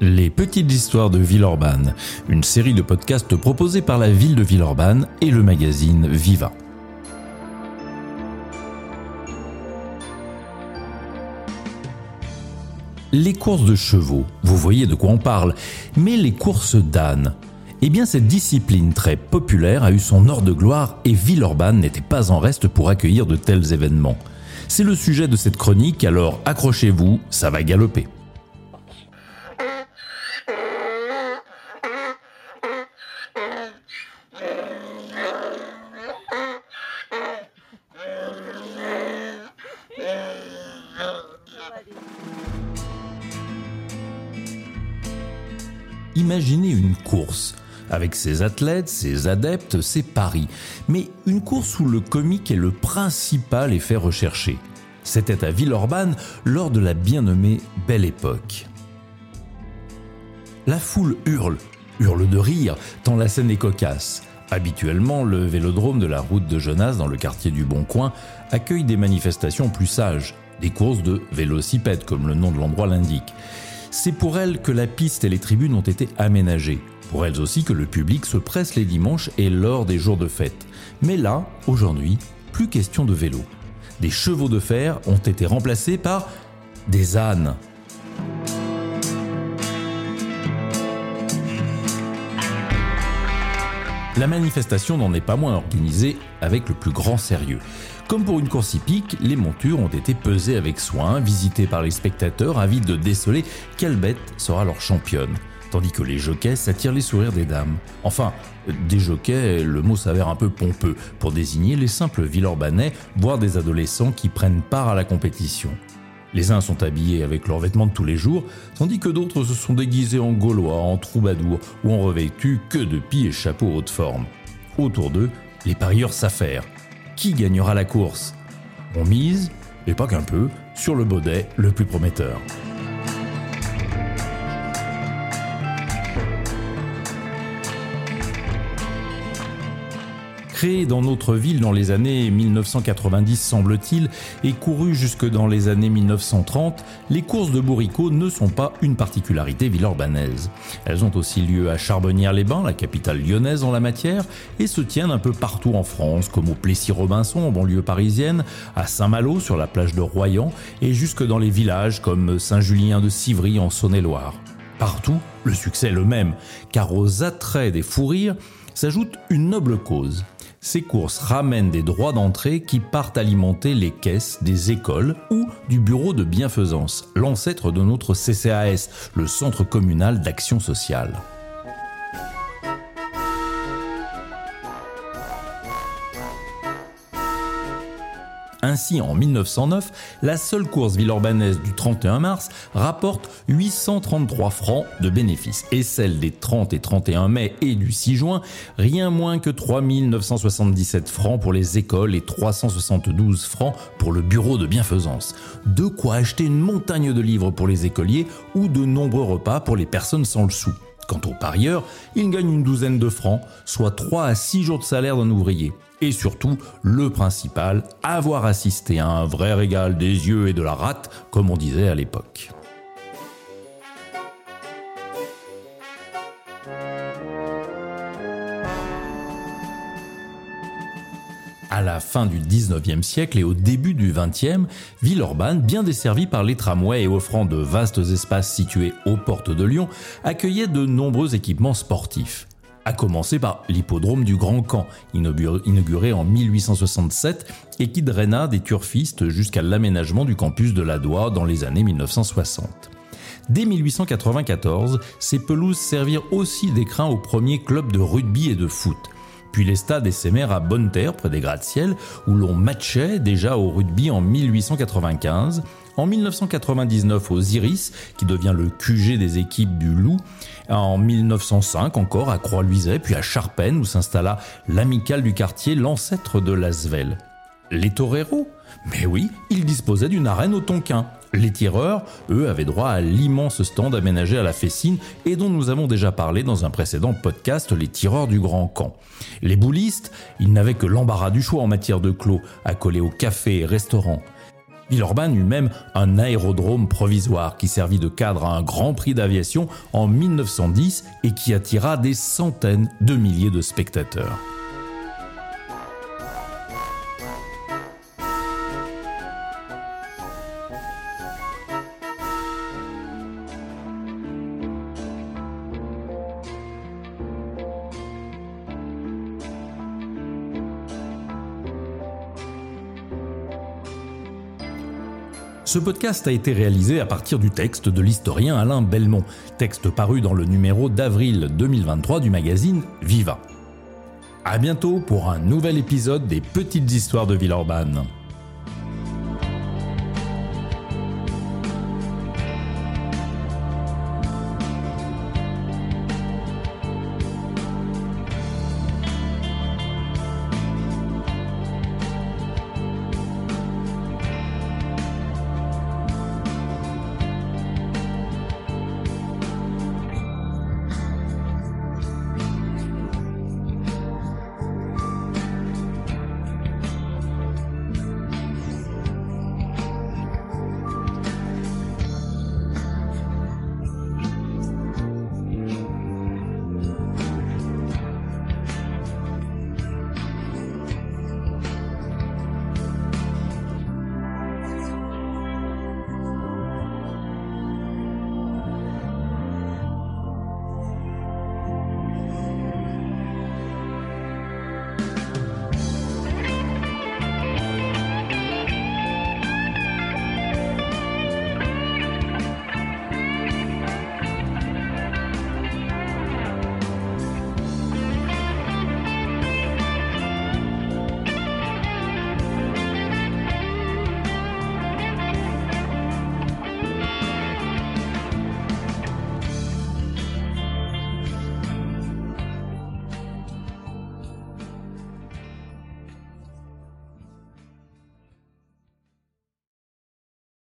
Les petites histoires de Villeurbanne, une série de podcasts proposés par la ville de Villeurbanne et le magazine Viva. Les courses de chevaux, vous voyez de quoi on parle, mais les courses d'ânes. Eh bien, cette discipline très populaire a eu son heure de gloire et Villeurbanne n'était pas en reste pour accueillir de tels événements. C'est le sujet de cette chronique, alors accrochez-vous, ça va galoper. Imaginez une course, avec ses athlètes, ses adeptes, ses paris, mais une course où le comique est le principal effet recherché. C'était à Villeurbanne lors de la bien nommée Belle Époque. La foule hurle, hurle de rire, tant la scène est cocasse. Habituellement, le vélodrome de la route de Jonas dans le quartier du Bon Coin accueille des manifestations plus sages, des courses de vélocipèdes comme le nom de l'endroit l'indique. C'est pour elles que la piste et les tribunes ont été aménagées. Pour elles aussi que le public se presse les dimanches et lors des jours de fête. Mais là, aujourd'hui, plus question de vélo. Des chevaux de fer ont été remplacés par des ânes. La manifestation n'en est pas moins organisée avec le plus grand sérieux. Comme pour une course hippique, les montures ont été pesées avec soin, visitées par les spectateurs avides de déceler quelle bête sera leur championne. Tandis que les jockeys s'attirent les sourires des dames. Enfin, des jockeys, le mot s'avère un peu pompeux pour désigner les simples Villeurbanais, voire des adolescents qui prennent part à la compétition. Les uns sont habillés avec leurs vêtements de tous les jours, tandis que d'autres se sont déguisés en gaulois, en troubadours ou en revêtus que de pis et chapeaux haute forme. Autour d'eux, les parieurs s'affairent. Qui gagnera la course? On mise, et pas qu'un peu, sur le baudet le plus prometteur. Créé dans notre ville dans les années 1990 semble-t-il et couru jusque dans les années 1930, les courses de bourricot ne sont pas une particularité villeurbanaise. Elles ont aussi lieu à Charbonnières-les-Bains, la capitale lyonnaise en la matière, et se tiennent un peu partout en France, comme au Plessis-Robinson en banlieue parisienne, à Saint-Malo sur la plage de Royan et jusque dans les villages comme Saint-Julien de Civry en Saône-et-Loire. Partout, le succès est le même, car aux attraits des fous rires s'ajoute une noble cause, ces courses ramènent des droits d'entrée qui partent alimenter les caisses des écoles ou du bureau de bienfaisance, l'ancêtre de notre CCAS, le Centre communal d'action sociale. Ainsi, en 1909, la seule course villeurbanaise du 31 mars rapporte 833 francs de bénéfices et celle des 30 et 31 mai et du 6 juin, rien moins que 3977 francs pour les écoles et 372 francs pour le bureau de bienfaisance. De quoi acheter une montagne de livres pour les écoliers ou de nombreux repas pour les personnes sans le sou. Quant aux parieurs, ils gagnent une douzaine de francs, soit 3 à 6 jours de salaire d'un ouvrier et surtout, le principal, avoir assisté à un vrai régal des yeux et de la rate, comme on disait à l'époque. À la fin du 19e siècle et au début du 20e, Villeurbanne, bien desservie par les tramways et offrant de vastes espaces situés aux portes de Lyon, accueillait de nombreux équipements sportifs à commencer par l'hippodrome du Grand Camp, inauguré en 1867 et qui draina des turfistes jusqu'à l'aménagement du campus de la dans les années 1960. Dès 1894, ces pelouses servirent aussi d'écrin aux premiers clubs de rugby et de foot. Puis les stades essaimèrent à Bonne-Terre, près des gratte-ciel, où l'on matchait déjà au rugby en 1895, en 1999 aux Iris, qui devient le QG des équipes du Loup, en 1905 encore à Croix-Luiset, puis à Charpennes, où s'installa l'amicale du quartier, l'ancêtre de l'Asvel. Les toreros? Mais oui, ils disposaient d'une arène au Tonkin. Les tireurs, eux, avaient droit à l'immense stand aménagé à la Fessine et dont nous avons déjà parlé dans un précédent podcast, Les tireurs du Grand Camp. Les boulistes, ils n'avaient que l'embarras du choix en matière de clos, accolés aux cafés et restaurants. Villeurbanne eut même un aérodrome provisoire qui servit de cadre à un grand prix d'aviation en 1910 et qui attira des centaines de milliers de spectateurs. Ce podcast a été réalisé à partir du texte de l'historien Alain Belmont, texte paru dans le numéro d'avril 2023 du magazine Viva. À bientôt pour un nouvel épisode des Petites Histoires de Villeurbanne.